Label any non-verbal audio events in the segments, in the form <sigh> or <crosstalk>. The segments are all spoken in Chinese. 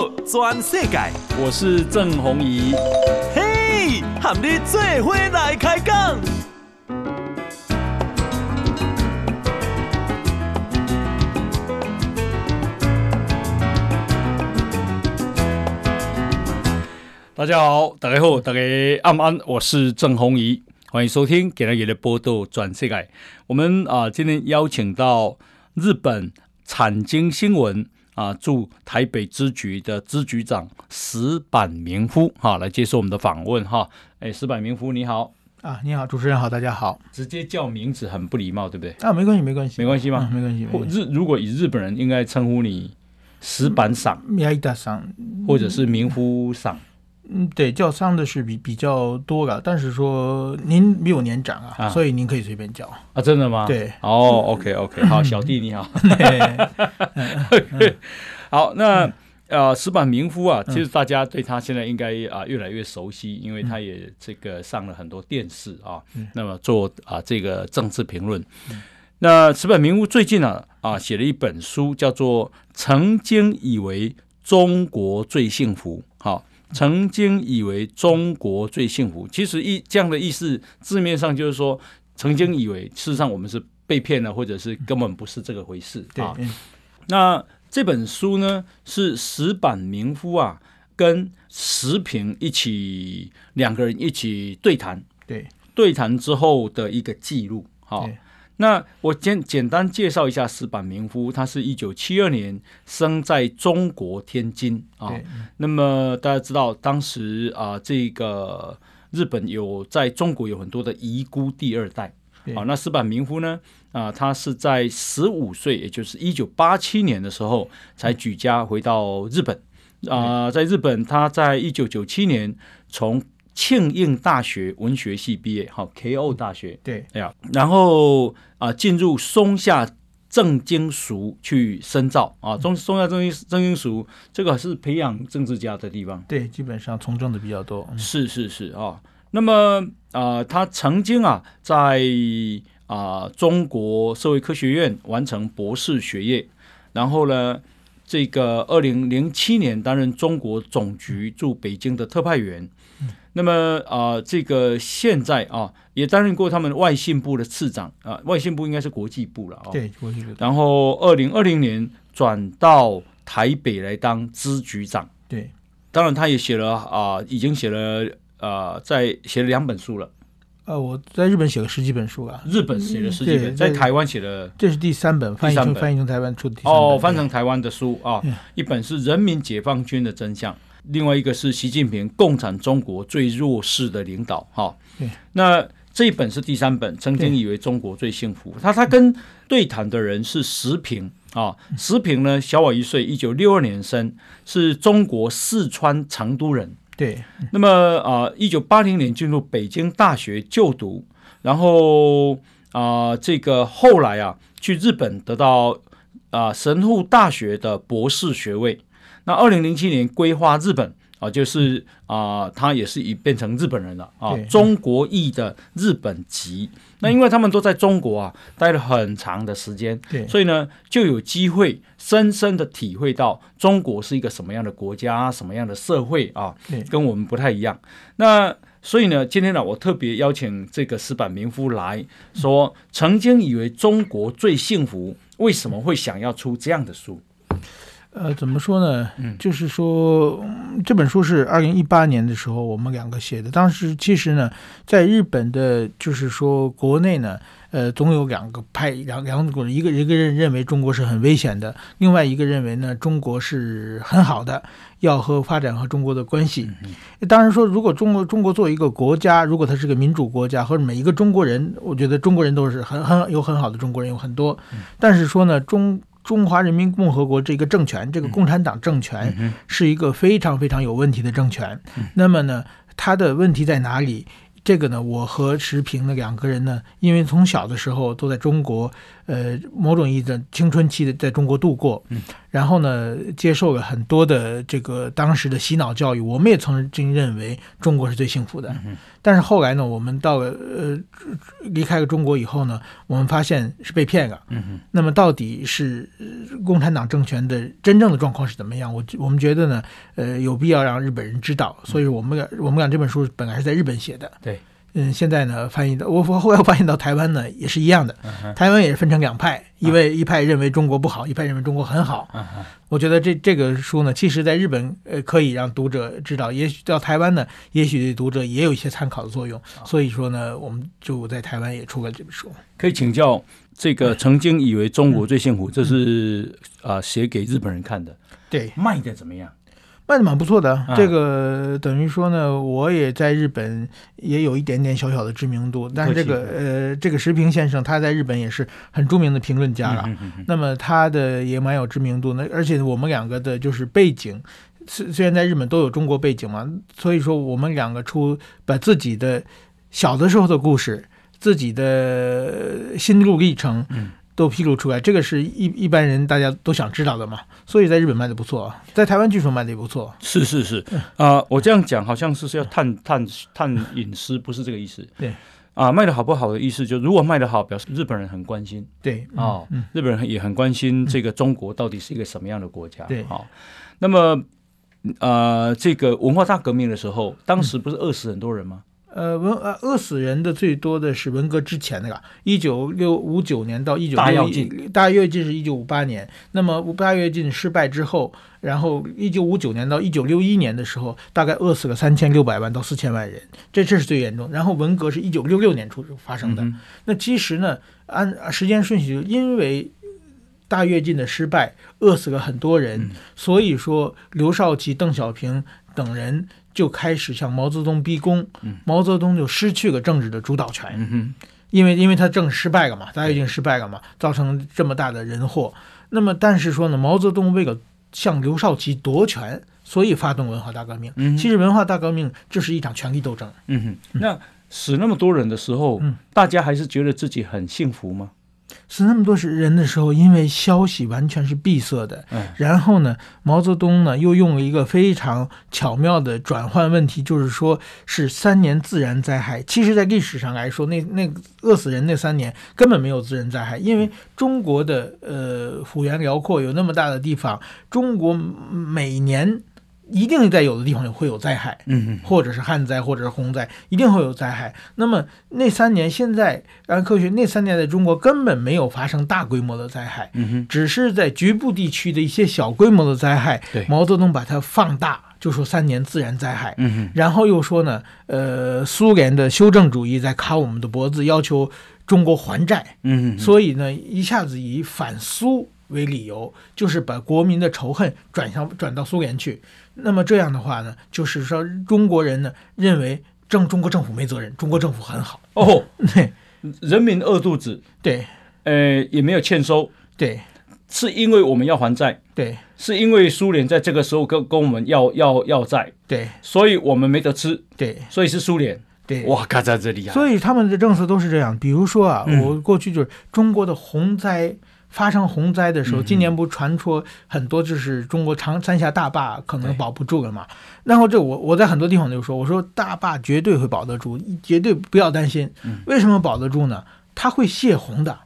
道全世界，我是郑宏仪。嘿，和你做伙来开讲。大家好，大家好，大家安安，我是郑宏仪，欢迎收听《今日的报道全世界》。我们啊，今天邀请到日本产经新闻。啊，驻台北支局的支局长石板明夫哈、啊，来接受我们的访问哈。哎，石板明夫你好啊，你好，主持人好，大家好。直接叫名字很不礼貌，对不对？啊，没关系，没关系，没关系吗？嗯、没关系。日如果以日本人应该称呼你石板赏，或者是明夫桑。嗯，对，叫桑的是比比较多的，但是说您比我年长啊，啊。所以您可以随便叫。啊，真的吗？对，哦、oh,，OK OK，<laughs> 好，小弟你好，<laughs> <laughs> 好，那呃，石板明夫啊，其实大家对他现在应该啊越来越熟悉，因为他也这个上了很多电视啊，嗯、那么做啊这个政治评论。嗯、那石板明夫最近啊啊写了一本书，叫做《曾经以为中国最幸福》，好。曾经以为中国最幸福，其实意这样的意思，字面上就是说，曾经以为，事实上我们是被骗了，或者是根本不是这个回事。啊。那这本书呢，是石板明夫啊跟石平一起两个人一起对谈，对，对谈之后的一个记录，好。那我简简单介绍一下石板明夫，他是一九七二年生在中国天津啊。那么大家知道，当时啊，这个日本有在中国有很多的遗孤第二代。对啊，那石板明夫呢啊，他是在十五岁，也就是一九八七年的时候才举家回到日本啊。在日本，他在一九九七年从庆应大学文学系毕业，好，K.O. 大学，对，哎呀，然后啊，进入松下政经塾去深造啊，中松下政经政经塾这个是培养政治家的地方，对，基本上从政的比较多，是是是啊，那么啊，他曾经啊，在啊中国社会科学院完成博士学业，然后呢，这个二零零七年担任中国总局驻北京的特派员。那么啊、呃，这个现在啊，也担任过他们外信部的次长啊，外信部应该是国际部了啊。对，国际部。然后二零二零年转到台北来当支局长。对，当然他也写了啊，已经写了啊，在写了两本书了。呃，我在日本写了十几本书啊。日本写了十几本，在台湾写了，这是第三本，翻译成翻译成台湾出的。哦，翻成台湾的书啊，一本是《人民解放军的真相》。另外一个是习近平，共产中国最弱势的领导，哈。那这一本是第三本，曾经以为中国最幸福。他他跟对谈的人是石平啊，石平呢小我一岁，一九六二年生，是中国四川成都人。对。那么啊，一九八零年进入北京大学就读，然后啊，这个后来啊去日本得到啊神户大学的博士学位。那二零零七年规划日本啊，就是啊、呃，他也是已变成日本人了啊，中国裔的日本籍。嗯、那因为他们都在中国啊待了很长的时间，对所以呢就有机会深深的体会到中国是一个什么样的国家，什么样的社会啊，对跟我们不太一样。那所以呢，今天呢，我特别邀请这个石板民夫来说，嗯、曾经以为中国最幸福，为什么会想要出这样的书？呃，怎么说呢？嗯，就是说这本书是二零一八年的时候我们两个写的。当时其实呢，在日本的，就是说国内呢，呃，总有两个派，两两种人，一个一个人认为中国是很危险的，另外一个认为呢，中国是很好的，要和发展和中国的关系。当然说，如果中国中国作为一个国家，如果它是个民主国家，或者每一个中国人，我觉得中国人都是很很有很好的中国人有很多，但是说呢，中。中华人民共和国这个政权，这个共产党政权是一个非常非常有问题的政权。那么呢，它的问题在哪里？这个呢，我和石平的两个人呢，因为从小的时候都在中国，呃，某种意义的青春期的在中国度过，然后呢，接受了很多的这个当时的洗脑教育。我们也曾经认为中国是最幸福的，但是后来呢，我们到了呃离开了中国以后呢，我们发现是被骗了。那么到底是共产党政权的真正的状况是怎么样。我我们觉得呢，呃，有必要让日本人知道。所以我们我们讲这本书本来是在日本写的。对。嗯，现在呢，翻译到我我后来发现到台湾呢，也是一样的。嗯、台湾也是分成两派，一位一派认为中国不好，一派认为中国很好。嗯、我觉得这这个书呢，其实在日本呃可以让读者知道，也许到台湾呢，也许对读者也有一些参考的作用。所以说呢，我们就在台湾也出了这本书。可以请教这个曾经以为中国最幸福，这是啊、呃、写给日本人看的。对，卖的怎么样？卖的蛮不错的，啊、这个等于说呢，我也在日本也有一点点小小的知名度。但是这个呃，这个石平先生他在日本也是很著名的评论家了。那么他的也蛮有知名度。那而且我们两个的就是背景，虽虽然在日本都有中国背景嘛，所以说我们两个出把自己的小的时候的故事、自己的心路历程。嗯都披露出来，这个是一一般人大家都想知道的嘛，所以在日本卖的不错，在台湾据说卖的也不错。是是是，啊、呃，我这样讲好像是是要探探探隐私，不是这个意思。对，啊、呃，卖的好不好的意思，就如果卖的好，表示日本人很关心。对，啊、哦，嗯、日本人也很关心这个中国到底是一个什么样的国家。对，好、哦，那么，呃，这个文化大革命的时候，当时不是饿死很多人吗？呃，文呃饿死人的最多的是文革之前那个，一九六五九年到一九大跃进，大跃进是一九五八年。那么大跃进失败之后，然后一九五九年到一九六一年的时候，大概饿死了三千六百万到四千万人，这这是最严重。然后文革是一九六六年初发生的。嗯、那其实呢，按时间顺序，因为大跃进的失败，饿死了很多人，嗯、所以说刘少奇、邓小平等人。就开始向毛泽东逼宫，毛泽东就失去了政治的主导权，嗯、因为因为他政治失败了嘛，大跃进失败了嘛，造成这么大的人祸。那么但是说呢，毛泽东为了向刘少奇夺权，所以发动文化大革命。嗯、其实文化大革命这是一场权力斗争。嗯哼，那死那么多人的时候，嗯、大家还是觉得自己很幸福吗？死那么多人的时候，因为消息完全是闭塞的，嗯、然后呢，毛泽东呢又用了一个非常巧妙的转换问题，就是说是三年自然灾害。其实，在历史上来说，那那饿死人那三年根本没有自然灾害，因为中国的呃幅员辽阔，有那么大的地方，中国每年。一定在有的地方会有灾害，嗯，或者是旱灾，或者是洪灾，一定会有灾害。那么那三年，现在按科学，那三年在中国根本没有发生大规模的灾害，嗯哼，只是在局部地区的一些小规模的灾害。对，毛泽东把它放大，就说三年自然灾害，嗯哼，然后又说呢，呃，苏联的修正主义在卡我们的脖子，要求中国还债，嗯哼，所以呢，一下子以反苏为理由，就是把国民的仇恨转向转到苏联去。那么这样的话呢，就是说中国人呢认为政中国政府没责任，中国政府很好。哦，对，<laughs> 人民饿肚子，对，呃，也没有欠收，对，是因为我们要还债，对，是因为苏联在这个时候跟跟我们要要要债，对，所以我们没得吃，对，所以是苏联，对，哇，看在这里啊，所以他们的政策都是这样，比如说啊，嗯、我过去就是中国的洪灾。发生洪灾的时候，今年不传出很多，就是中国长三峡大坝可能保不住了嘛？然后这我我在很多地方就说，我说大坝绝对会保得住，绝对不要担心。为什么保得住呢？它会泄洪的，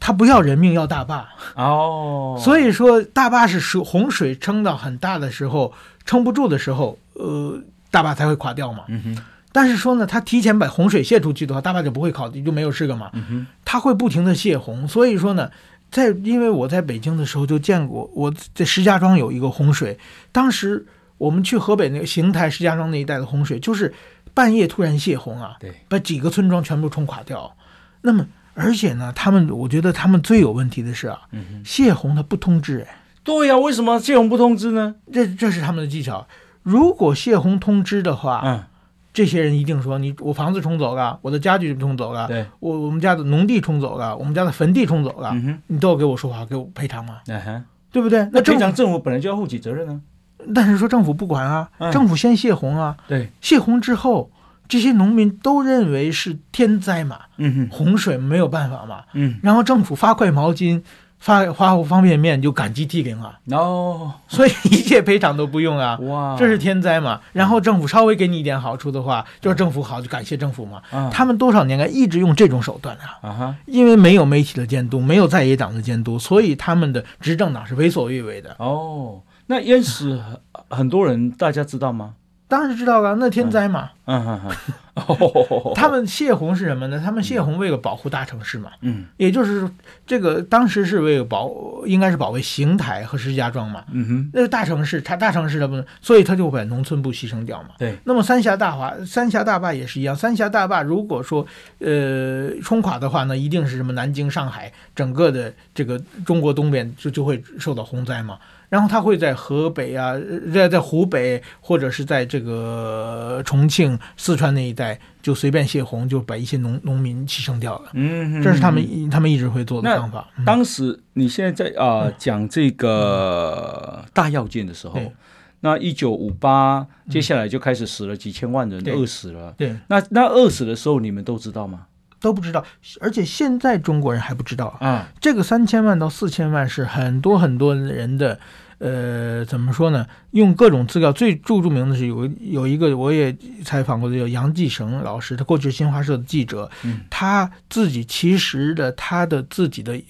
它不要人命，要大坝。哦，所以说大坝是水洪水撑到很大的时候，撑不住的时候，呃，大坝才会垮掉嘛。嗯。但是说呢，它提前把洪水泄出去的话，大坝就不会垮，就没有事了嘛。嗯。它会不停的泄洪，所以说呢。在，因为我在北京的时候就见过，我在石家庄有一个洪水，当时我们去河北那个邢台、石家庄那一带的洪水，就是半夜突然泄洪啊，对，把几个村庄全部冲垮掉。那么，而且呢，他们我觉得他们最有问题的是啊，嗯，泄洪他不通知，哎，对呀，为什么泄洪不通知呢？这这是他们的技巧。如果泄洪通知的话，嗯。这些人一定说，你我房子冲走了，我的家具冲走了，对，我我们家的农地冲走了，我们家的坟地冲走了，嗯、你都要给我说话，给我赔偿吗？嗯、对不对？那赔偿政府本来就要负起责任呢、啊。但是说政府不管啊，嗯、政府先泄洪啊，对，泄洪之后，这些农民都认为是天灾嘛，嗯，洪水没有办法嘛，嗯，然后政府发块毛巾。发发方便面就感激涕零啊，哦，所以一切赔偿都不用啊，哇，这是天灾嘛。然后政府稍微给你一点好处的话，就是政府好就感谢政府嘛。啊他们多少年来一直用这种手段啊，啊哈，因为没有媒体的监督，没有在野党的监督，所以他们的执政党是为所欲为的。哦，那淹死很很多人，大家知道吗？当然知道了，那天灾嘛。嗯哼哼，哦，<laughs> 他们泄洪是什么呢？他们泄洪为了保护大城市嘛，嗯也就是这个当时是为了保，应该是保卫邢台和石家庄嘛。嗯哼，那个大城市，它大城市的不能，所以他就把农村部牺牲掉嘛。对，那么三峡大华、三峡大坝也是一样。三峡大坝如果说呃冲垮的话，那一定是什么南京、上海整个的这个中国东边就就会受到洪灾嘛。然后他会在河北啊，在在湖北或者是在这个重庆、四川那一带就随便泄洪，就把一些农农民牺牲掉了。嗯哼，这是他们他们一直会做的方法。嗯当时你现在在啊、呃、讲这个大要件的时候，对那一九五八接下来就开始死了几千万人，对饿死了。对，那那饿死的时候，你们都知道吗？都不知道，而且现在中国人还不知道啊。啊，这个三千万到四千万是很多很多人的，呃，怎么说呢？用各种资料，最著著名的是有有一个我也采访过的叫杨继绳老师，他过去是新华社的记者，嗯他自己其实的他的自己的，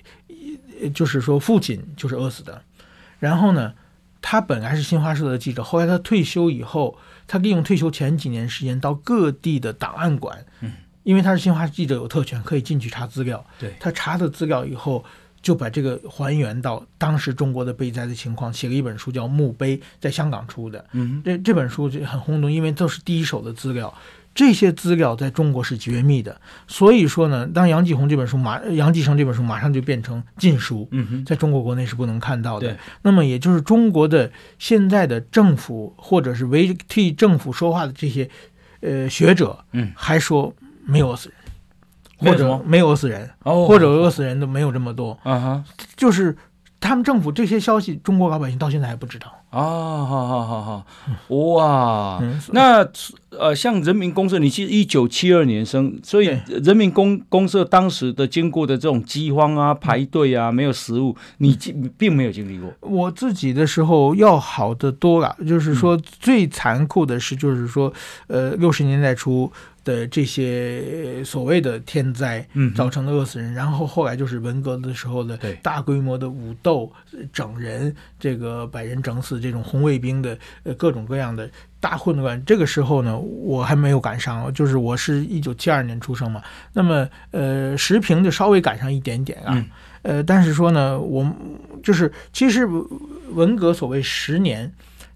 呃就是说父亲就是饿死的，然后呢，他本来是新华社的记者，后来他退休以后，他利用退休前几年时间到各地的档案馆，嗯因为他是新华记者有特权，可以进去查资料。对，他查的资料以后，就把这个还原到当时中国的被灾的情况，写了一本书叫《墓碑》，在香港出的。嗯这这本书就很轰动，因为都是第一手的资料，这些资料在中国是绝密的。所以说呢，当杨继红这本书马杨继绳这本书马上就变成禁书，嗯，在中国国内是不能看到的对。那么也就是中国的现在的政府或者是为替政府说话的这些呃学者，嗯，还说没有或者没有饿死人，哦，或者饿死人都没有这么多，啊哈，就是他们政府这些消息，中国老百姓到现在还不知道。啊，好好好好，哇，嗯那呃，像人民公社，你是一九七二年生，所以人民公公社当时的经过的这种饥荒啊、排队啊、没有食物，你经并没有经历过。我自己的时候要好得多了，就是说最残酷的是，就是说，呃，六十年代初的这些所谓的天灾嗯造成的饿死人，然后后来就是文革的时候的对大规模的武斗、整人，这个把人整死，这种红卫兵的呃各种各样的大混乱。这个时候呢，我还没有赶上，就是我是一九七二年出生嘛，那么呃时平就稍微赶上一点点啊。嗯呃，但是说呢，我就是其实文革所谓十年，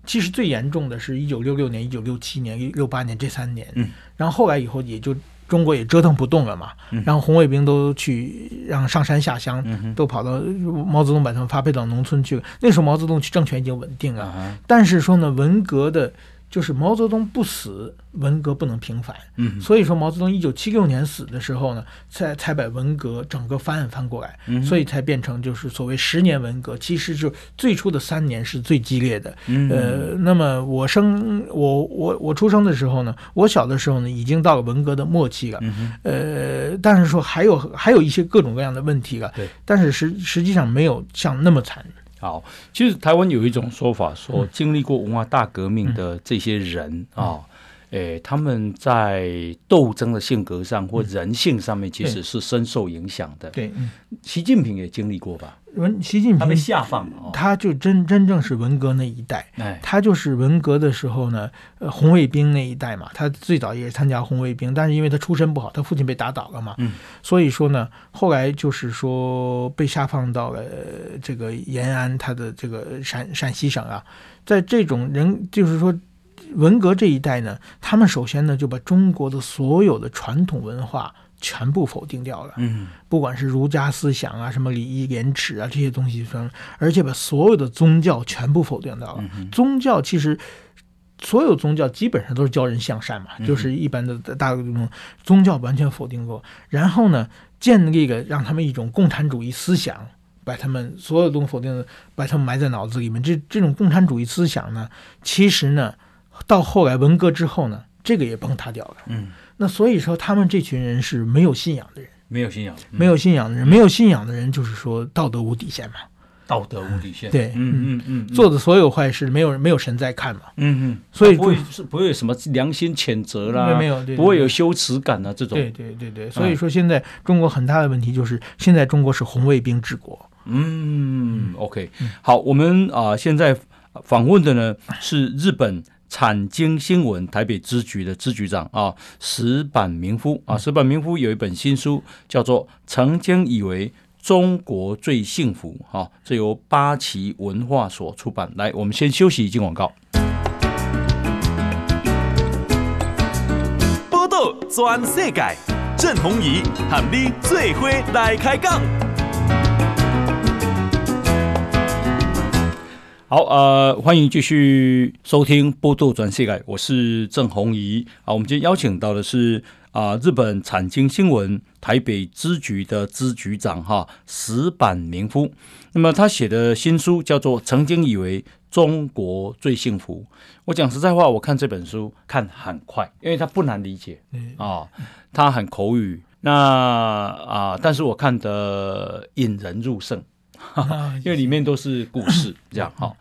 其实最严重的是一九六六年、一九六七年、六八年这三年。嗯，然后后来以后也就中国也折腾不动了嘛。嗯然后红卫兵都去让上山下乡，嗯，都跑到毛泽东把他们发配到农村去了。那时候毛泽东政权已经稳定了，但是说呢，文革的。就是毛泽东不死，文革不能平反。嗯所以说毛泽东一九七六年死的时候呢，才才把文革整个翻案翻过来，嗯所以才变成就是所谓十年文革。其实就最初的三年是最激烈的。嗯呃，那么我生我我我出生的时候呢，我小的时候呢，已经到了文革的末期了。嗯，呃，但是说还有还有一些各种各样的问题了。对，但是实实际上没有像那么惨。好，其实台湾有一种说法，说经历过文化大革命的这些人啊，诶，他们在斗争的性格上或人性上面，其实是深受影响的。对，嗯，习近平也经历过吧？文习近平他被平下放了哦。他就真真正是文革那一代。哎，他就是文革的时候呢，呃，红卫兵那一代嘛，他最早也是参加红卫兵，但是因为他出身不好，他父亲被打倒了嘛，嗯，所以说呢，后来就是说被下放到了、呃这个延安，他的这个陕陕西省啊，在这种人就是说文革这一代呢，他们首先呢就把中国的所有的传统文化全部否定掉了，嗯不管是儒家思想啊，什么礼义廉耻啊这些东西分，而且把所有的宗教全部否定掉了。嗯宗教其实所有宗教基本上都是教人向善嘛，嗯就是一般的大众宗教完全否定过。然后呢，建立了让他们一种共产主义思想，把他们所有东西否定，把他们埋在脑子里面。这这种共产主义思想呢，其实呢，到后来文革之后呢，这个也崩塌掉了。嗯那所以说，他们这群人是没有信仰的人。没有信仰，没有信仰的人，没有信仰的人，就是说道德无底线嘛。道德无底线，对，嗯嗯嗯，做的所有坏事，没有没有神在看嘛，嗯嗯，所以不会是不会有什么良心谴责啦，没有，不会有羞耻感啊，这种，对对对对，所以说现在中国很大的问题就是，现在中国是红卫兵治国，嗯，OK，好，我们啊现在访问的呢是日本产经新闻台北支局的支局长啊石板明夫啊，石板明夫有一本新书叫做《曾经以为》。中国最幸福，哈，这由八旗文化所出版。来，我们先休息一，进广告。报道全世界，郑弘仪和你最伙来开讲。好，呃，欢迎继续收听《波多转世界》，我是郑弘仪。啊，我们今天邀请到的是。啊，日本产经新闻台北支局的支局长哈石坂明夫，那么他写的新书叫做《曾经以为中国最幸福》。我讲实在话，我看这本书看很快，因为它不难理解啊，它很口语。那啊，但是我看得引人入胜，<laughs> 因为里面都是故事，这样哈。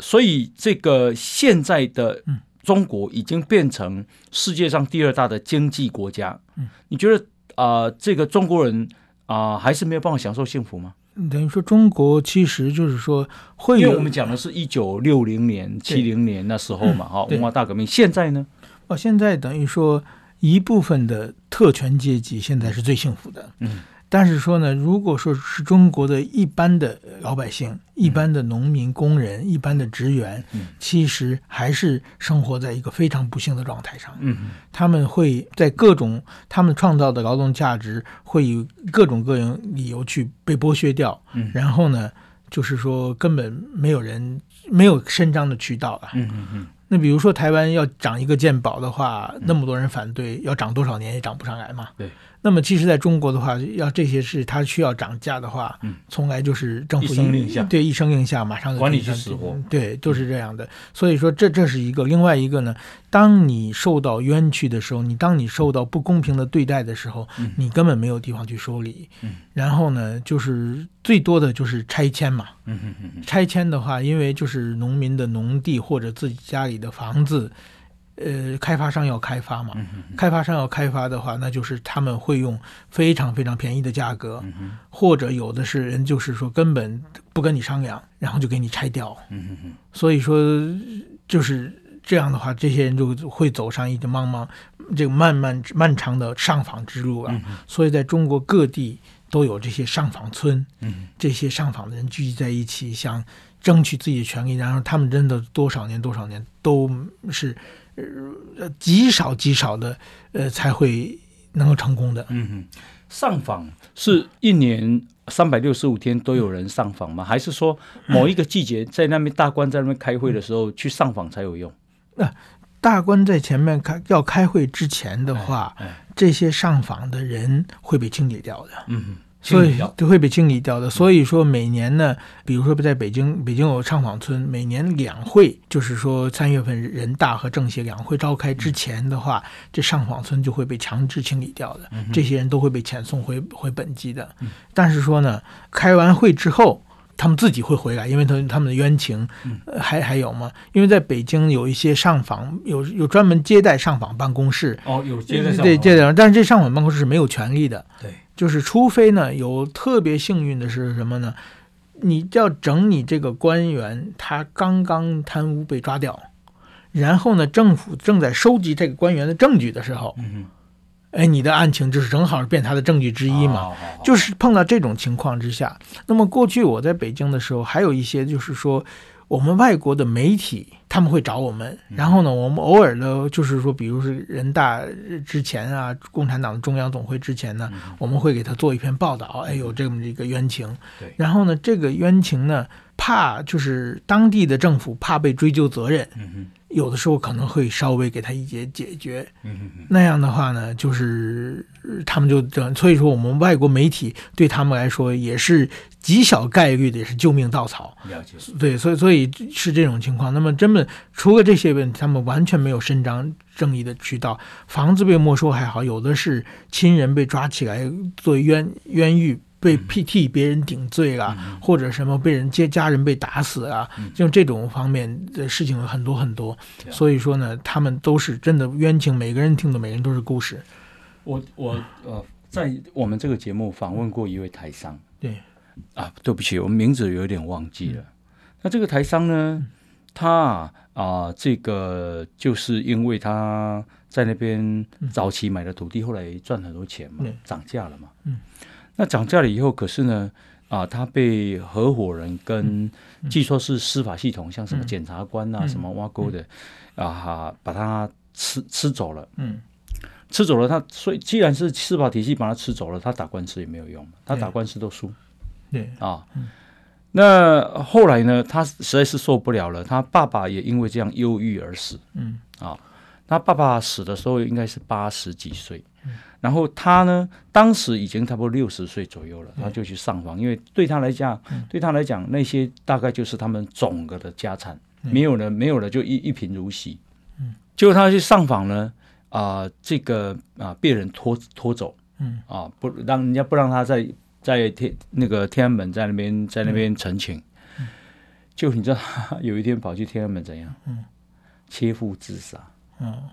所以这个现在的。中国已经变成世界上第二大的经济国家，嗯，你觉得啊、呃，这个中国人啊、呃，还是没有办法享受幸福吗？等于说，中国其实就是说会有，因为我们讲的是一九六零年、七零年那时候嘛，哈，文化大革命。现在呢？哦，现在等于说一部分的特权阶级现在是最幸福的，嗯。但是说呢，如果说是中国的一般的老百姓、一般的农民、工人、一般的职员，其实还是生活在一个非常不幸的状态上。嗯，他们会在各种他们创造的劳动价值会以各种各样理由去被剥削掉。嗯，然后呢，就是说根本没有人没有伸张的渠道了。嗯嗯嗯。那比如说台湾要涨一个健保的话，那么多人反对，要涨多少年也涨不上来嘛。对。那么，其实在中国的话，要这些事，它需要涨价的话，嗯，从来就是政府一声令下，对，一声令下，马上就管理去死活，对，都是这样的。所以说，这这是一个。另外一个呢，当你受到冤屈的时候，你当你受到不公平的对待的时候，你根本没有地方去说理。嗯，然后呢，就是最多的就是拆迁嘛。嗯嗯嗯。拆迁的话，因为就是农民的农地或者自己家里的房子。呃，开发商要开发嘛，开发商要开发的话，那就是他们会用非常非常便宜的价格，或者有的是人就是说根本不跟你商量，然后就给你拆掉。所以说就是这样的话，这些人就会走上一个茫茫这个漫漫漫长的上访之路啊。所以在中国各地都有这些上访村，这些上访的人聚集在一起，想争取自己的权利，然后他们真的多少年多少年都是。呃，极少极少的，呃，才会能够成功的。嗯哼，上访是一年三百六十五天都有人上访吗？还是说某一个季节在那边大官在那边开会的时候去上访才有用？那、呃、大官在前面开要开会之前的话，哎哎、这些上访的人会被清理掉的。嗯哼。所以就会被清理掉的。所以说每年呢，比如说在北京，北京有上访村，每年两会，就是说三月份人大和政协两会召开之前的话，这上访村就会被强制清理掉的。这些人都会被遣送回回本籍的。但是说呢，开完会之后，他们自己会回来，因为他他们的冤情还还有吗？因为在北京有一些上访，有有专门接待上访办公室。哦，有接待上访。对，接待，但是这上访办公室是没有权利的。对。就是，除非呢，有特别幸运的是什么呢？你要整你这个官员，他刚刚贪污被抓掉，然后呢，政府正在收集这个官员的证据的时候，嗯，哎，你的案情就是正好变他的证据之一嘛。就是碰到这种情况之下，那么过去我在北京的时候，还有一些就是说。我们外国的媒体他们会找我们，然后呢，我们偶尔呢，就是说，比如是人大之前啊，共产党中央总会之前呢，我们会给他做一篇报道，哎，有这么一个冤情。对。然后呢，这个冤情呢，怕就是当地的政府怕被追究责任，嗯哼，有的时候可能会稍微给他一些解决。那样的话呢，就是他们就这，所以说我们外国媒体对他们来说也是极小概率的，也是救命稻草。了解。对，所以所以是这种情况。那么真的除了这些问题，他们完全没有伸张正义的渠道。房子被没收还好，有的是亲人被抓起来做冤冤狱。被替别人顶罪了，嗯、或者什么被人接家人被打死啊，嗯、就这种方面的事情很多很多。嗯、所以说呢，他们都是真的冤情，每个人听的，每个人都是故事。我我呃，在我们这个节目访问过一位台商，对。啊，对不起，我们名字有点忘记了。嗯、那这个台商呢，他啊、呃，这个就是因为他在那边早期买的土地，后来赚很多钱嘛，涨价了嘛，嗯。那涨价了以后，可是呢，啊，他被合伙人跟据说是司法系统，像什么检察官啊，什么挖沟的，啊，把他吃吃走了。嗯，吃走了他，所以既然是司法体系把他吃走了，他打官司也没有用，他打官司都输。对啊，那后来呢，他实在是受不了了，他爸爸也因为这样忧郁而死。嗯啊，他爸爸死的时候应该是八十几岁。然后他呢，当时已经差不多六十岁左右了，他就去上访，因为对他来讲，对他来讲，那些大概就是他们总个的家产，没有了，没有了，就一一贫如洗。嗯，结果他去上访呢，啊，这个啊被人拖拖走，嗯，啊不让人家不让他在在天那个天安门在那边在那边陈情，就你知道，<laughs> 有一天跑去天安门怎样？嗯，切腹自杀。嗯。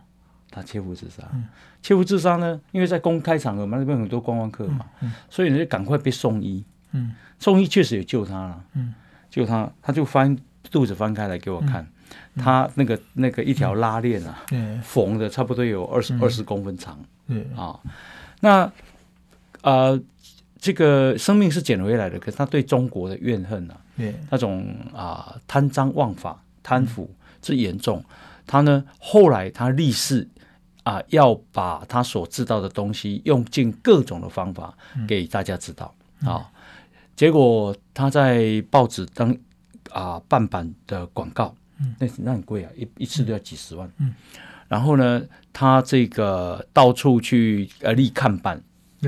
他切腹自杀，嗯、切腹自杀呢？因为在公开场合嘛，那边很多观光客嘛，所以呢就赶快被送医。嗯、送医确实也救他了。嗯、救他，他就翻肚子翻开来给我看，嗯、他那个那个一条拉链啊，嗯、缝的差不多有二十二十公分长。嗯、啊，那呃，这个生命是捡回来的，可是他对中国的怨恨啊，嗯、那种啊贪赃枉法、贪腐之严重，他呢后来他立誓。啊，要把他所知道的东西用尽各种的方法给大家知道、嗯、啊。结果他在报纸当啊半版的广告，嗯、那那很贵啊，一一次都要几十万。嗯、然后呢，他这个到处去呃立看板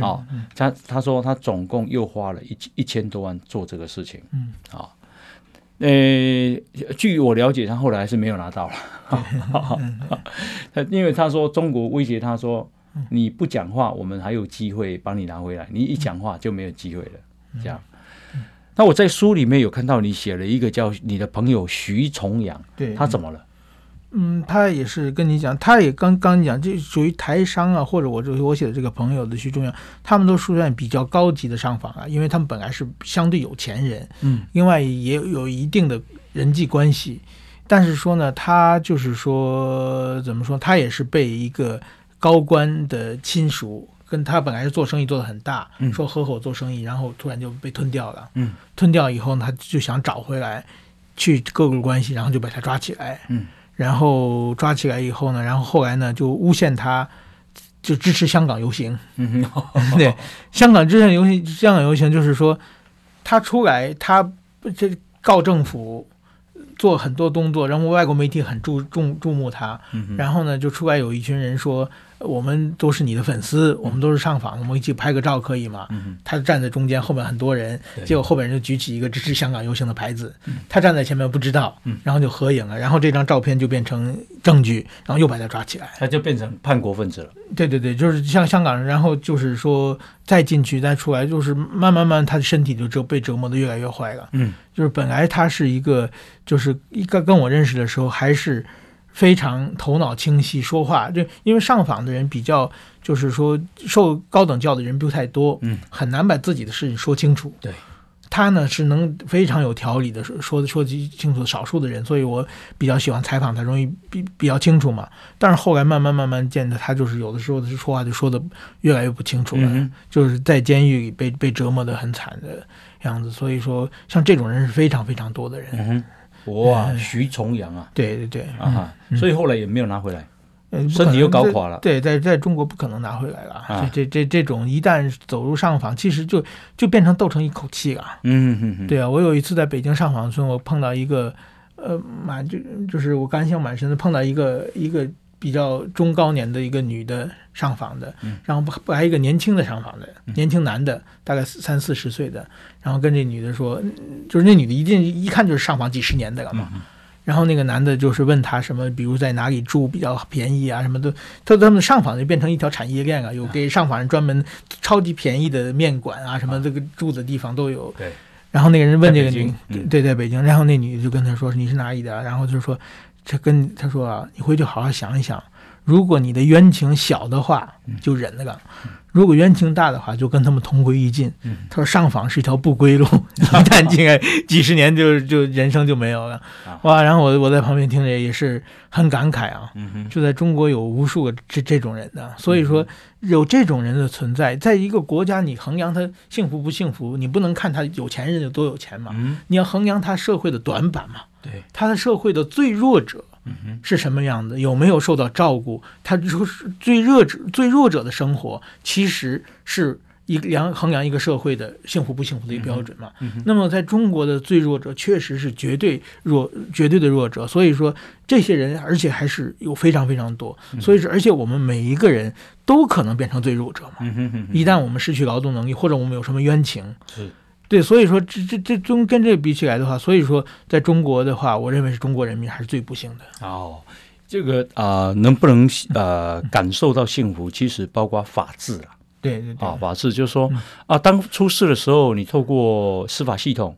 啊，嗯、他他说他总共又花了一一千多万做这个事情。嗯啊。呃，据我了解，他后来还是没有拿到了。他 <laughs> 因为他说中国威胁他说，你不讲话，我们还有机会帮你拿回来；你一讲话就没有机会了。这样。那我在书里面有看到你写了一个叫你的朋友徐重阳，对，他怎么了？嗯，他也是跟你讲，他也刚刚讲，这属于台商啊，或者我这我写的这个朋友的徐重阳，他们都属于比较高级的上访啊，因为他们本来是相对有钱人，嗯，另外也有一定的人际关系，但是说呢，他就是说怎么说，他也是被一个高官的亲属跟他本来是做生意做得很大，嗯，说合伙做生意，然后突然就被吞掉了，嗯，吞掉以后呢，他就想找回来，去各个关系，然后就把他抓起来，嗯。然后抓起来以后呢，然后后来呢就诬陷他，就支持香港游行。嗯，<laughs> 对，香港支持游行，香港游行就是说，他出来，他这告政府，做很多动作，然后外国媒体很注重注目他。然后呢就出来有一群人说。我们都是你的粉丝，我们都是上访，我们一起拍个照可以吗？嗯、他站在中间，后面很多人，结果后边人就举起一个支持香港游行的牌子，嗯、他站在前面不知道，然后就合影了，然后这张照片就变成证据，然后又把他抓起来，他就变成叛国分子了。对对对，就是像香港人，然后就是说再进去再出来，就是慢慢慢他的身体就折被折磨得越来越坏了。嗯，就是本来他是一个，就是一个跟我认识的时候还是。非常头脑清晰，说话就因为上访的人比较，就是说受高等教育的人不太多，嗯，很难把自己的事情说清楚。对，他呢是能非常有条理的说说说清楚少数的人，所以我比较喜欢采访他，容易比比较清楚嘛。但是后来慢慢慢慢见得他就是有的时候他说话就说的越来越不清楚了，嗯、就是在监狱里被被折磨的很惨的样子。所以说像这种人是非常非常多的人。嗯哇，徐重阳啊，对对对，啊哈，所以后来也没有拿回来。呃，身体又搞垮了。对，在在中国不可能拿回来了。啊、这这这这种一旦走入上访，其实就就变成斗成一口气了。嗯。对啊，我有一次在北京上访的时候，我碰到一个，呃，满就就是我感想满身的，碰到一个一个比较中高年的一个女的上访的，嗯、然后不还有一个年轻的上访的，年轻男的，大概三四十岁的，然后跟这女的说，就是那女的一定一看就是上访几十年的了嘛。嗯然后那个男的就是问他什么，比如在哪里住比较便宜啊，什么的。他他们上访就变成一条产业链啊，有给上访人专门超级便宜的面馆啊，什么这个住的地方都有。对。然后那个人问这个女，嗯、对，在北京。然后那女的就跟他说：“你是哪里的？”然后就说：“他跟他说啊，你回去好好想一想，如果你的冤情小的话，就忍了吧。嗯”如果冤情大的话，就跟他们同归于尽。他说上访是一条不归路，<laughs> 一旦进来几十年就就人生就没有了。哇！然后我我在旁边听着也是很感慨啊。就在中国有无数个这这种人的，所以说有这种人的存在，在一个国家你衡量他幸福不幸福，你不能看他有钱人有多有钱嘛，你要衡量他社会的短板嘛。对，他的社会的最弱者。嗯，是什么样的？有没有受到照顾？他就是最弱者、最弱者的生活，其实是一个量衡量一个社会的幸福不幸福的一个标准嘛。那么，在中国的最弱者确实是绝对弱、绝对的弱者。所以说，这些人而且还是有非常非常多。所以说，而且我们每一个人都可能变成最弱者嘛。一旦我们失去劳动能力，或者我们有什么冤情。是。对，所以说这这这中跟这比起来的话，所以说在中国的话，我认为是中国人民还是最不幸的。哦，这个啊、能不能呃感受到幸福，其实包括法治啊。对对对，啊，法治就是说啊，当出事的时候，你透过司法系统，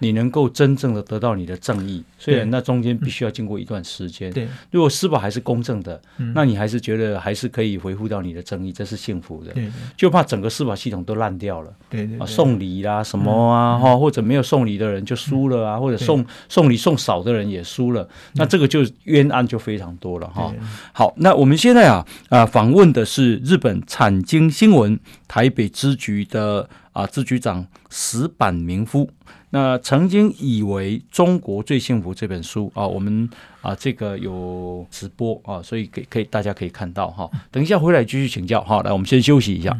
你能够真正的得到你的正义。虽然那中间必须要经过一段时间。对，如果司法还是公正的，那你还是觉得还是可以维护到你的正义，这是幸福的。对，就怕整个司法系统都烂掉了。对对，啊，送礼啦什么啊，哈，或者没有送礼的人就输了啊，或者送送礼送少的人也输了，那这个就冤案就非常多了哈。好，那我们现在啊啊访问的是日本产经新闻台北支局的啊支局长石板明夫。那曾经以为《中国最幸福》这本书啊，我们啊这个有直播啊，所以可以可以大家可以看到哈。等一下回来继续请教哈。来，我们先休息一下。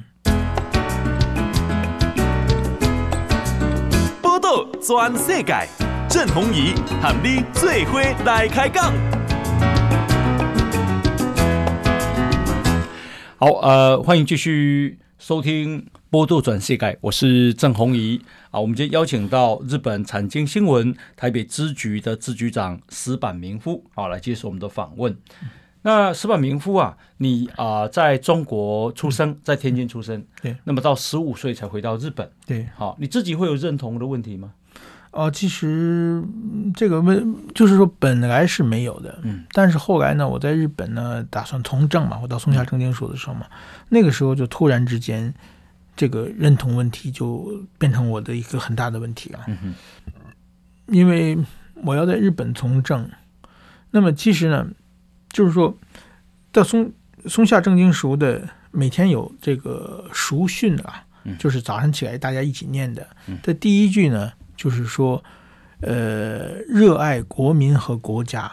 报道全世界，郑弘仪喊你最伙来开讲。好，呃，欢迎继续收听《波度转世界》，我是郑红怡。啊，我们今天邀请到日本产经新闻台北支局的支局长石坂明夫，好，来接受我们的访问。那石坂明夫啊，你啊、呃、在中国出生，在天津出生，对，那么到十五岁才回到日本，对，好，你自己会有认同的问题吗？哦、呃，其实这个问就是说本来是没有的，嗯，但是后来呢，我在日本呢打算从政嘛，我到松下正经署的时候嘛，嗯、那个时候就突然之间。这个认同问题就变成我的一个很大的问题啊，因为我要在日本从政，那么其实呢，就是说，到松松下正经塾的每天有这个熟训啊，就是早上起来大家一起念的，这第一句呢，就是说，呃，热爱国民和国家。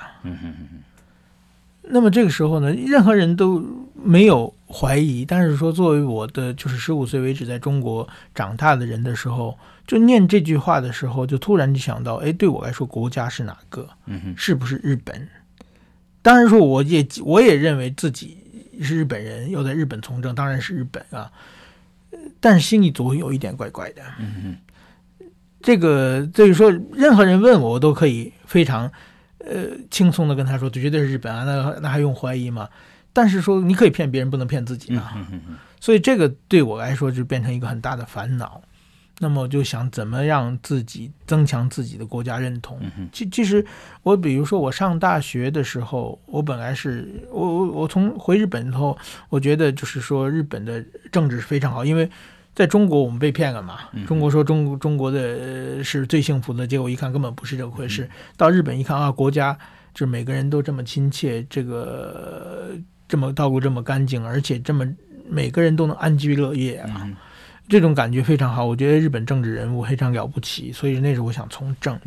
那么这个时候呢，任何人都没有怀疑，但是说作为我的就是十五岁为止在中国长大的人的时候，就念这句话的时候，就突然就想到，哎，对我来说，国家是哪个？嗯哼，是不是日本？当然说，我也我也认为自己是日本人，要在日本从政，当然是日本啊。但是心里总会有一点怪怪的。嗯哼，这个所以说，任何人问我，我都可以非常。呃，轻松的跟他说，这绝对是日本啊，那那还用怀疑吗？但是说你可以骗别人，不能骗自己啊。所以这个对我来说就变成一个很大的烦恼。那么我就想怎么让自己增强自己的国家认同。其、嗯、其实我比如说我上大学的时候，我本来是我我我从回日本之后，我觉得就是说日本的政治是非常好，因为。在中国，我们被骗了嘛？中国说中中国的是最幸福的，结果一看根本不是这回事。到日本一看啊，国家就是每个人都这么亲切，这个这么道路这么干净，而且这么每个人都能安居乐业啊，这种感觉非常好。我觉得日本政治人物非常了不起，所以那时候我想从政。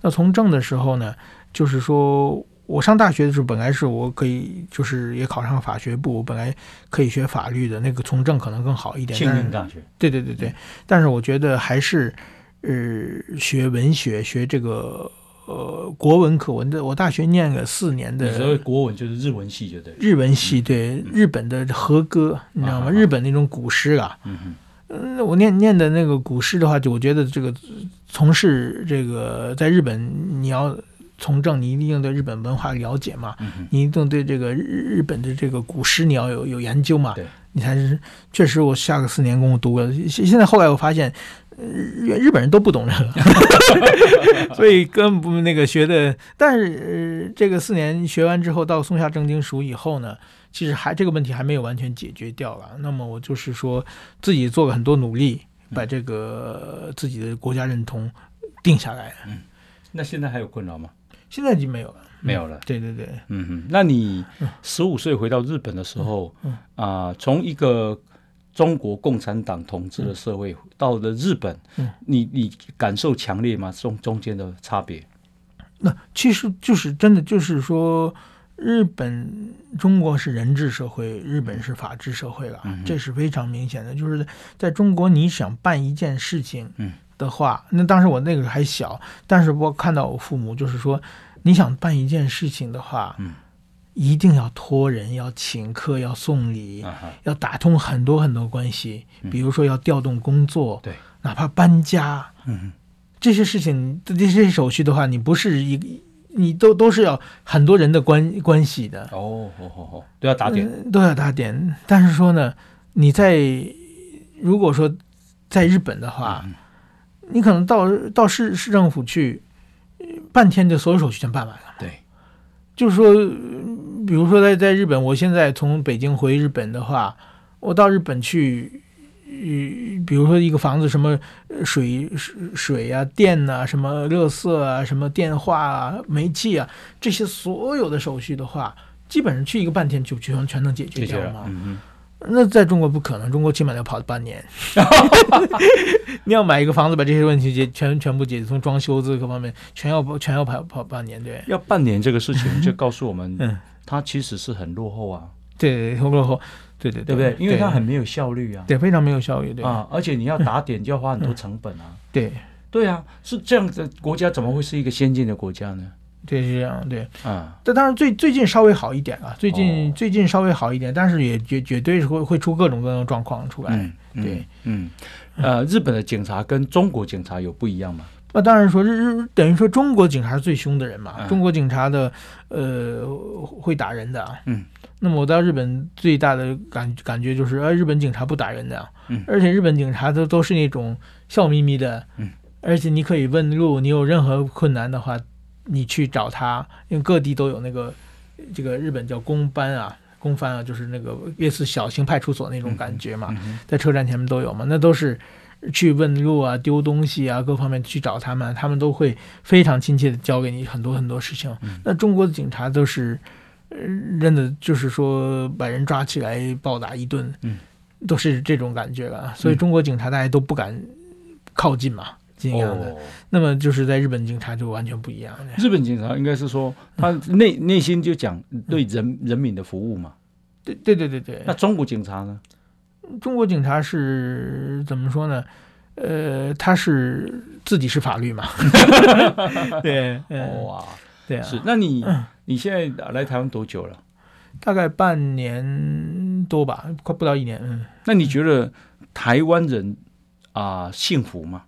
那从政的时候呢，就是说我上大学的时候，本来是我可以就是也考上法学部，我本来可以学法律的，那个从政可能更好一点。庆应大学。对对对对，但是我觉得还是呃学文学，学这个呃国文课文的。我大学念了四年的。所谓国文就是日文系，就对。日文系对日本的和歌，你知道吗？日本那种古诗啊。嗯，我念念的那个古诗的话，就我觉得这个从事这个在日本，你要从政，你一定对日本文化了解嘛，嗯、你一定对这个日日本的这个古诗你要有有研究嘛，对你才是确实。我下个四年功夫读了，现现在后来我发现，日日本人都不懂这个，<laughs> <laughs> 所以根本不那个学的。但是、呃、这个四年学完之后，到松下正经熟以后呢。其实还这个问题还没有完全解决掉了。那么我就是说，自己做了很多努力，把这个自己的国家认同定下来。嗯，那现在还有困扰吗？现在已经没有了，没有了。对对对，嗯哼。那你十五岁回到日本的时候，啊，从一个中国共产党统治的社会到了日本，你你感受强烈吗？中中间的差别？那其实就是真的，就是说。日本、中国是人治社会，日本是法治社会了，嗯、这是非常明显的。就是在中国，你想办一件事情的话，嗯、那当时我那个时候还小，但是我看到我父母就是说，你想办一件事情的话，嗯、一定要托人，要请客，要送礼，啊、要打通很多很多关系，比如说要调动工作，对、嗯，哪怕搬家，嗯、这些事情这些手续的话，你不是一。你都都是要很多人的关关系的哦，哦哦哦，都要打点，嗯，都要打点。但是说呢，你在如果说在日本的话，嗯、你可能到到市市政府去，半天就所有手续全办完了。对，就是说，比如说在在日本，我现在从北京回日本的话，我到日本去。呃，比如说一个房子，什么水水水啊、电啊、什么热色啊、什么电话啊、煤气啊，这些所有的手续的话，基本上去一个半天就全全能解决掉了嘛。嗯嗯。那在中国不可能，中国起码要跑半年。<laughs> 你要买一个房子，把这些问题解全全部解决，从装修这各方面全要全要跑跑半年，对。要半年这个事情，就告诉我们，嗯，它其实是很落后啊。对，很落后。对对对，对不对？因为它很没有效率啊，对，非常没有效率，对啊，而且你要打点就要花很多成本啊，对，对啊，是这样的，国家怎么会是一个先进的国家呢？对，是这样，对，啊，但当然最最近稍微好一点啊，最近最近稍微好一点，但是也绝绝对是会会出各种各样的状况出来，对，嗯，呃，日本的警察跟中国警察有不一样吗？那当然说日日等于说中国警察是最凶的人嘛，中国警察的呃会打人的，嗯。那么我到日本最大的感感觉就是，呃，日本警察不打人的，嗯，而且日本警察都都是那种笑眯眯的，嗯，而且你可以问路，你有任何困难的话，你去找他，因为各地都有那个这个日本叫公班啊，公番啊，就是那个类似小型派出所那种感觉嘛，在车站前面都有嘛，那都是去问路啊、丢东西啊各方面去找他们，他们都会非常亲切的教给你很多很多事情。那中国的警察都是。认的就是说，把人抓起来暴打一顿，嗯，都是这种感觉了。所以中国警察大家都不敢靠近嘛，这样的。那么就是在日本警察就完全不一样。日本警察应该是说，他内内心就讲对人人民的服务嘛。对对对对对。那中国警察呢？中国警察是怎么说呢？呃，他是自己是法律嘛。<laughs> 对，<laughs> 哇，对啊。是，那你。你现在来台湾多久了？大概半年多吧，快不到一年。嗯，那你觉得台湾人啊、呃、幸福吗？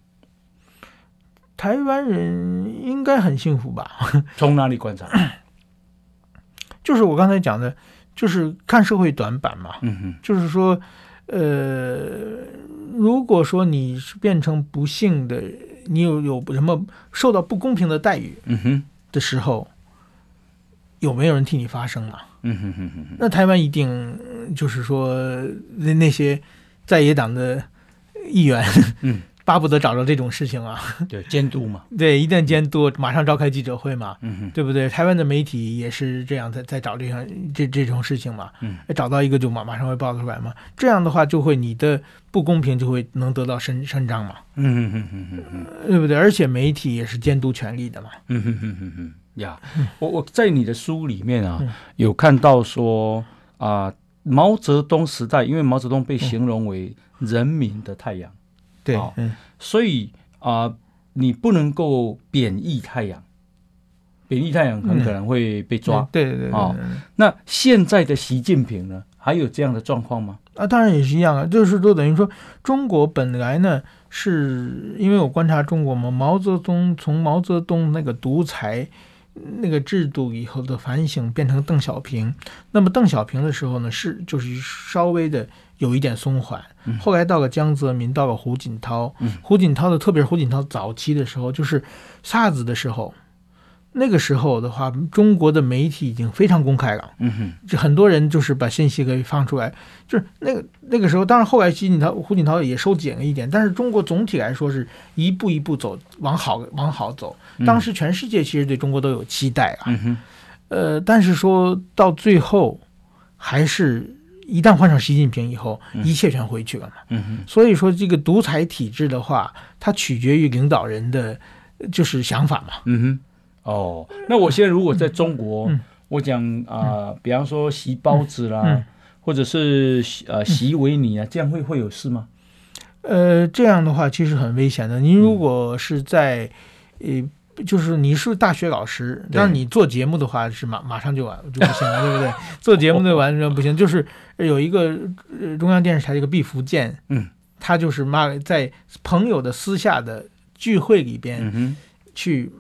台湾人应该很幸福吧？<laughs> 从哪里观察？<coughs> 就是我刚才讲的，就是看社会短板嘛。嗯哼，就是说，呃，如果说你是变成不幸的，你有有什么受到不公平的待遇？嗯哼的时候。有没有人替你发声啊？嗯哼哼哼。那台湾一定就是说，那那些在野党的议员，嗯，巴不得找着这种事情啊，<laughs> 对，监督嘛，<laughs> 对，一旦监督，马上召开记者会嘛，嗯，对不对？台湾的媒体也是这样在在找这样这这种事情嘛，嗯，找到一个就马马上会爆出来嘛，这样的话就会你的不公平就会能得到伸伸张嘛，嗯哼哼哼哼哼，对不对？而且媒体也是监督权力的嘛，嗯哼哼哼哼，呀，我我在你的书里面啊，有看到说啊，毛泽东时代，因为毛泽东被形容为人民的太阳。对，嗯，所以啊、呃，你不能够贬义太阳，贬义太阳很可能会被抓。嗯、对对对，对，哦，那现在的习近平呢，还有这样的状况吗？啊，当然也是一样啊，就是说等于说，中国本来呢，是因为我观察中国嘛，毛泽东从毛泽东那个独裁那个制度以后的反省，变成邓小平。那么邓小平的时候呢，是就是稍微的。有一点松缓，后来到了江泽民，到了胡锦涛，胡锦涛的特别是胡锦涛早期的时候，就是 SARS 的时候，那个时候的话，中国的媒体已经非常公开了，嗯哼，就很多人就是把信息给放出来，就是那个那个时候，当然后来习锦涛、胡锦涛也收紧了一点，但是中国总体来说是一步一步走往好往好走，当时全世界其实对中国都有期待啊，呃，但是说到最后还是。一旦换上习近平以后，一切全回去了嘛。所以说，这个独裁体制的话，它取决于领导人的就是想法嘛。嗯哼。哦，那我现在如果在中国，嗯、我讲啊、呃，比方说习包子啦，嗯、或者是呃习维尼啊，这样会会有事吗？呃，这样的话其实很危险的。您如果是在呃。就是你是大学老师，但是你做节目的话是马马上就完就不行了，对不对？<laughs> 做节目就完全不行。就是有一个中央电视台一个毕福剑，嗯，他就是骂在朋友的私下的聚会里边去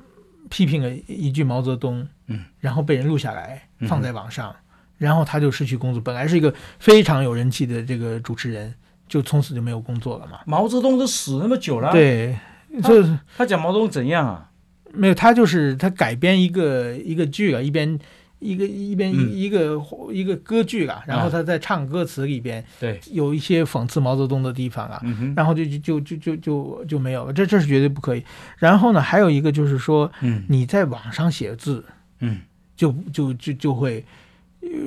批评了一句毛泽东，嗯，然后被人录下来放在网上，然后他就失去工作。本来是一个非常有人气的这个主持人，就从此就没有工作了嘛。毛泽东都死那么久了，对，他他讲毛泽东怎样啊？没有，他就是他改编一个一个剧啊，一边一个一边一个、嗯、一个歌剧啊，然后他在唱歌词里边，对，有一些讽刺毛泽东的地方啊，然后就就就就就就没有了，这这是绝对不可以。然后呢，还有一个就是说，你在网上写字，嗯，就就就就会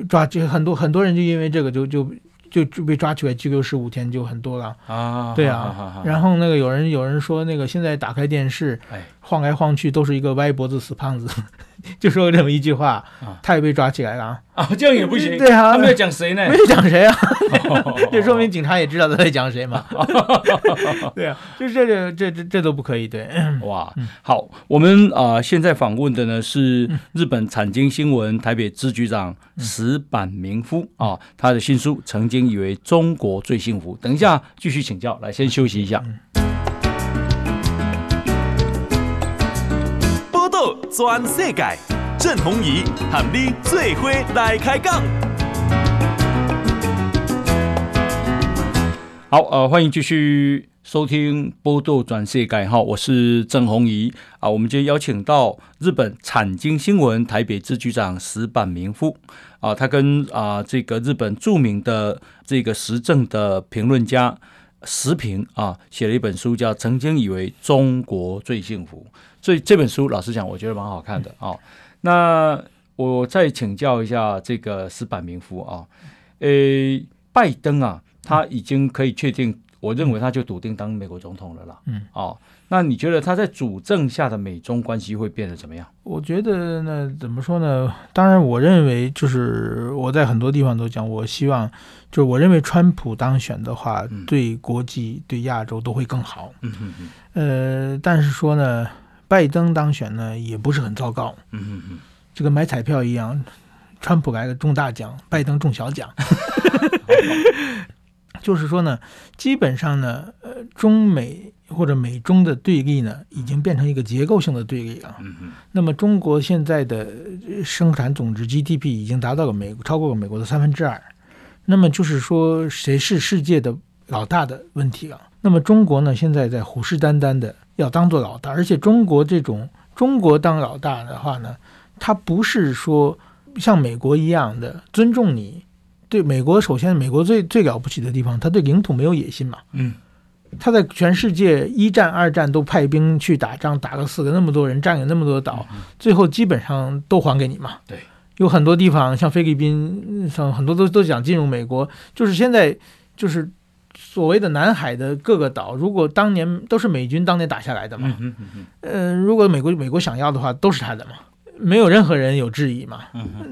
抓，就很多很多人就因为这个就就。就就被抓起来拘留十五天就很多了。啊，对啊然后那个有人有人说那个现在打开电视，晃来晃去都是一个歪脖子死胖子。<laughs> 就说这么一句话，他也被抓起来了啊！这样也不行。<laughs> 对啊，他没有讲谁呢？没有讲谁啊？<laughs> 这说明警察也知道他在讲谁嘛。对啊，就这个这这这都不可以。对，哇，好，我们啊现在访问的呢是日本产经新闻台北支局长石坂明夫啊，他的新书曾经以为中国最幸福。等一下继续请教，来先休息一下。转世界，郑弘仪喊你做伙来开讲。好，呃，欢迎继续收听《报道全世界》哈，我是郑弘仪啊。我们今天邀请到日本产经新闻台北支局长石坂明夫啊，他跟啊这个日本著名的这个时政的评论家石平啊写了一本书，叫《曾经以为中国最幸福》。所以这本书，老实讲，我觉得蛮好看的啊、哦。那我再请教一下这个石板明夫啊，呃，拜登啊，他已经可以确定，我认为他就笃定当美国总统了啦。嗯，哦，那你觉得他在主政下的美中关系会变得怎么样？我觉得呢，怎么说呢？当然，我认为就是我在很多地方都讲，我希望就是我认为川普当选的话，对国际、对亚洲都会更好。嗯嗯嗯。呃，但是说呢。拜登当选呢，也不是很糟糕。嗯嗯嗯，就跟买彩票一样，川普来了中大奖，拜登中小奖。<laughs> 就是说呢，基本上呢，呃，中美或者美中的对立呢，已经变成一个结构性的对立了。嗯嗯。那么中国现在的生产总值 GDP 已经达到了美超过了美国的三分之二。那么就是说，谁是世界的老大的问题了。那么中国呢，现在在虎视眈眈的。要当做老大，而且中国这种中国当老大的话呢，他不是说像美国一样的尊重你。对美国，首先美国最最了不起的地方，他对领土没有野心嘛。嗯，他在全世界一战、二战都派兵去打仗，打了四个那么多人，占领那么多岛，最后基本上都还给你嘛。对，有很多地方像菲律宾，像很多都都想进入美国，就是现在就是所谓的南海的各个岛，如果当年都是美军当年打下来的嘛，嗯呃，如果美国美国想要的话，都是他的嘛。没有任何人有质疑嘛，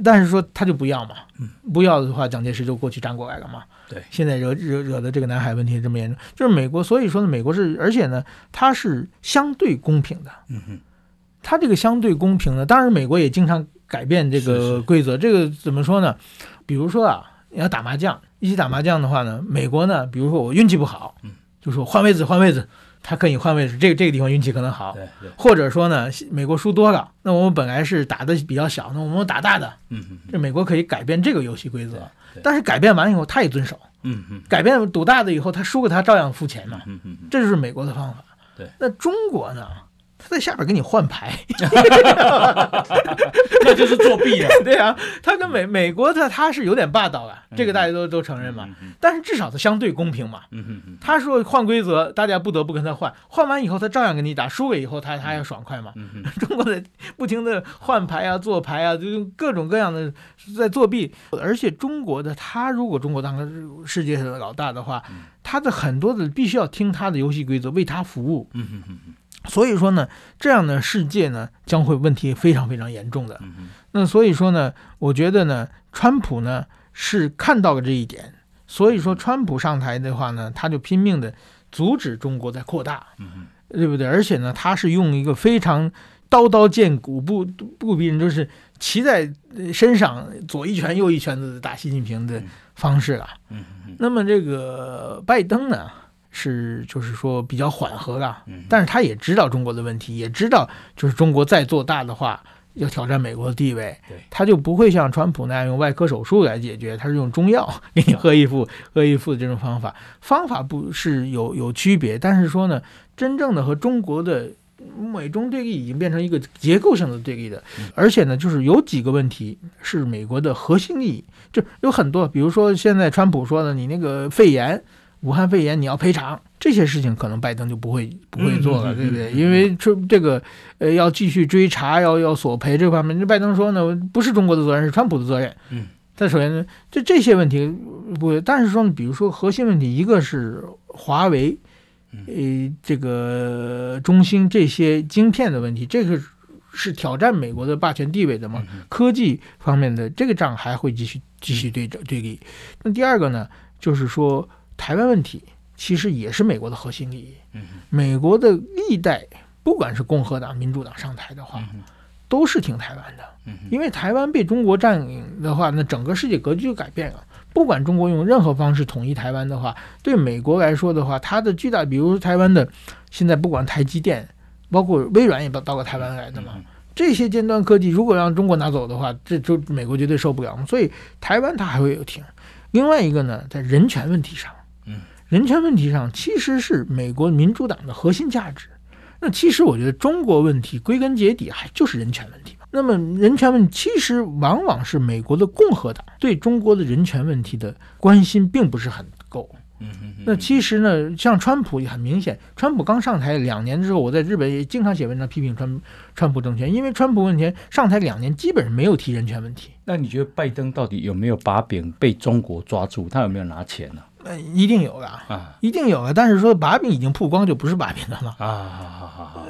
但是说他就不要嘛，不要的话，蒋介石就过去站过来了嘛。对，现在惹惹惹的这个南海问题这么严重，就是美国，所以说呢，美国是，而且呢，它是相对公平的。嗯哼，它这个相对公平呢，当然美国也经常改变这个规则。这个怎么说呢？比如说啊，你要打麻将，一起打麻将的话呢，美国呢，比如说我运气不好，就说换位子，换位子。他可以换位置，这个这个地方运气可能好，或者说呢，美国输多了，那我们本来是打的比较小，那我们打大的，嗯嗯，这美国可以改变这个游戏规则，但是改变完以后他也遵守，嗯嗯，改变赌大的以后他输了他照样付钱嘛，嗯嗯，这就是美国的方法，对，那中国呢？他在下边给你换牌，<laughs> 那就是作弊啊。<laughs> 对啊，他跟美美国的他是有点霸道啊，这个大家都都承认嘛。但是至少他相对公平嘛。他说换规则，大家不得不跟他换，换完以后他照样跟你打，输了以后他他要爽快嘛。<laughs> 中国的不停的换牌啊、做牌啊，就用各种各样的在作弊。而且中国的他如果中国当个世界上的老大的话，他的很多的必须要听他的游戏规则，为他服务。所以说呢，这样的世界呢，将会问题非常非常严重的。那所以说呢，我觉得呢，川普呢是看到了这一点，所以说川普上台的话呢，他就拼命的阻止中国在扩大，对不对？而且呢，他是用一个非常刀刀见骨不不逼人，就是骑在身上左一拳右一拳的打习近平的方式了。那么这个拜登呢？是，就是说比较缓和的，但是他也知道中国的问题，也知道就是中国再做大的话，要挑战美国的地位，他就不会像川普那样用外科手术来解决，他是用中药给你喝一副喝一副的这种方法，方法不是有有区别，但是说呢，真正的和中国的美中对立已经变成一个结构性的对立的，而且呢，就是有几个问题是美国的核心利益，就有很多，比如说现在川普说的，你那个肺炎。武汉肺炎，你要赔偿这些事情，可能拜登就不会不会做了，对不对？因为这这个呃要继续追查，要要索赔这方面，那拜登说呢，不是中国的责任，是川普的责任。嗯，但首先呢，这这些问题不，但是说呢，比如说核心问题，一个是华为，呃，这个中兴这些晶片的问题，这个是挑战美国的霸权地位的嘛？科技方面的这个仗还会继续继续对着对立。那第二个呢，就是说。台湾问题其实也是美国的核心利益。美国的历代不管是共和党、民主党上台的话，都是挺台湾的。因为台湾被中国占领的话，那整个世界格局就改变了。不管中国用任何方式统一台湾的话，对美国来说的话，它的巨大，比如台湾的现在不管台积电，包括微软也到到了台湾来的嘛，这些尖端科技如果让中国拿走的话，这就美国绝对受不了。所以台湾它还会有挺。另外一个呢，在人权问题上。人权问题上，其实是美国民主党的核心价值。那其实我觉得中国问题归根结底还就是人权问题嘛。那么人权问题其实往往是美国的共和党对中国的人权问题的关心并不是很够。那其实呢，像川普也很明显，川普刚上台两年之后，我在日本也经常写文章批评川川普政权，因为川普问题上台两年基本上没有提人权问题。那你觉得拜登到底有没有把柄被中国抓住？他有没有拿钱呢？呃，一定有的啊，一定有的。但是说把柄已经曝光，就不是把柄了嘛。啊，好好好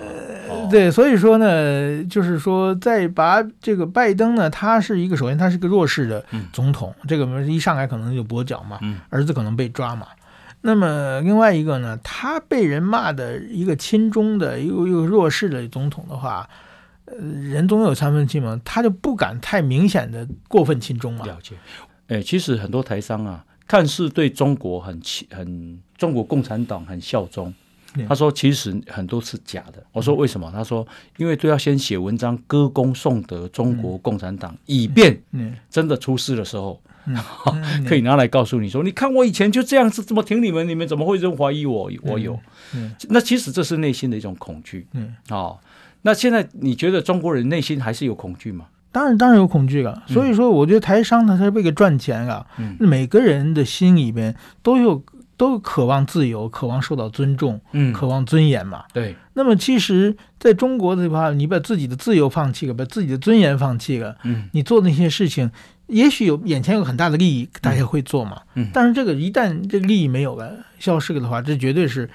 对，所以说呢，就是说，在把这个拜登呢，他是一个，首先他是个弱势的总统，嗯、这个一上来可能就跛脚嘛，嗯、儿子可能被抓嘛。那么另外一个呢，他被人骂的一个亲中的又又弱势的总统的话，呃，人总有三分亲嘛，他就不敢太明显的过分亲中嘛。了解。哎，其实很多台商啊。看似对中国很很中国共产党很效忠，他说其实很多是假的。我说为什么？他说因为都要先写文章歌功颂德中国共产党，以便真的出事的时候，<laughs> 可以拿来告诉你说，你看我以前就这样子怎么挺你们，你们怎么会这么怀疑我？我有，那其实这是内心的一种恐惧。啊，那现在你觉得中国人内心还是有恐惧吗？当然，当然有恐惧了。所以说，我觉得台商呢，他是为了赚钱啊。嗯、每个人的心里边都有都渴望自由，渴望受到尊重，嗯，渴望尊严嘛。对。那么其实在中国的话，你把自己的自由放弃了，把自己的尊严放弃了，嗯，你做那些事情，也许有眼前有很大的利益，大家会做嘛。嗯。但是这个一旦这个利益没有了，消失了的话，这绝对是。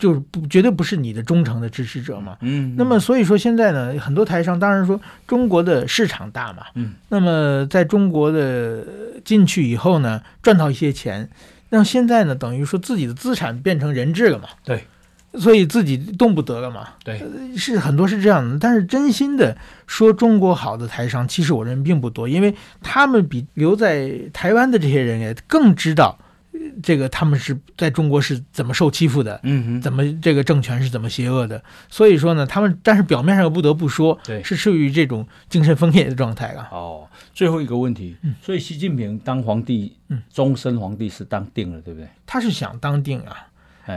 就是不绝对不是你的忠诚的支持者嘛，嗯，那么所以说现在呢，很多台商当然说中国的市场大嘛，嗯，那么在中国的进去以后呢，赚到一些钱，那现在呢，等于说自己的资产变成人质了嘛，对，所以自己动不得了嘛，对，是很多是这样的，但是真心的说中国好的台商，其实我认为并不多，因为他们比留在台湾的这些人也更知道。这个他们是在中国是怎么受欺负的？嗯哼，怎么这个政权是怎么邪恶的？所以说呢，他们但是表面上又不得不说，对，是处于这种精神分裂的状态啊。哦，最后一个问题，嗯，所以习近平当皇帝，嗯，终身皇帝是当定了，对不对？他是想当定啊，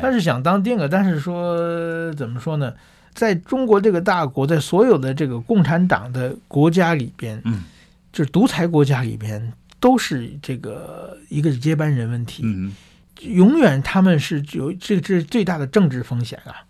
他是想当定啊，但是说怎么说呢？在中国这个大国，在所有的这个共产党的国家里边，嗯，就是独裁国家里边。都是这个一个是接班人问题，嗯，永远他们是有这这是最大的政治风险啊。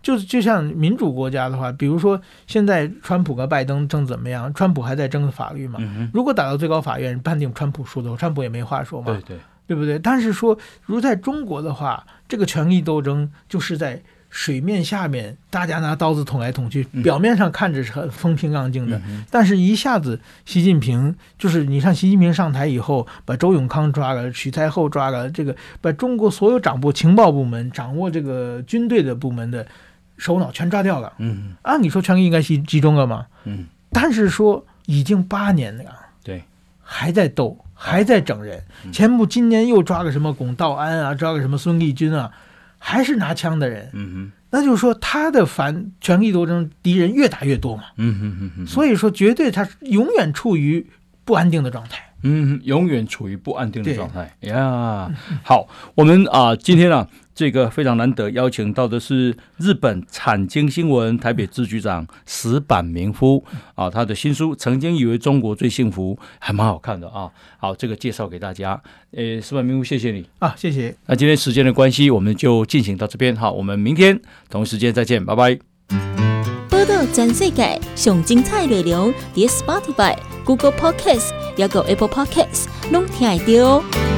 就就像民主国家的话，比如说现在川普和拜登争怎么样？川普还在争法律嘛？如果打到最高法院判定川普输的话，川普也没话说嘛？对对，对不对？但是说如在中国的话，这个权力斗争就是在。水面下面，大家拿刀子捅来捅去，表面上看着是很风平浪静的，嗯、但是一下子，习近平就是你像，习近平上台以后，把周永康抓了，许才厚抓了，这个把中国所有掌握情报部门、掌握这个军队的部门的首脑全抓掉了。嗯，按理说权力应该集集中了嘛。嗯，但是说已经八年了，对，还在斗，还在整人。嗯、前不今年又抓个什么龚道安啊，抓个什么孙立军啊。还是拿枪的人，嗯哼，那就是说他的反权力斗争敌人越打越多嘛，嗯哼哼哼，所以说绝对他永远处于不安定的状态，嗯，永远处于不安定的状态呀。Yeah, 好，我们啊、呃，今天啊。这个非常难得，邀请到的是日本产经新闻台北支局长石板明夫啊，他的新书《曾经以为中国最幸福》还蛮好看的啊。好，这个介绍给大家。呃，石板明夫，谢谢你啊，谢谢。那今天时间的关系，我们就进行到这边。好，我们明天同一时间再见，拜拜。报道全世界上精彩内容，在 Spotify、Google Podcasts，还有 Apple Podcasts，拢听得到。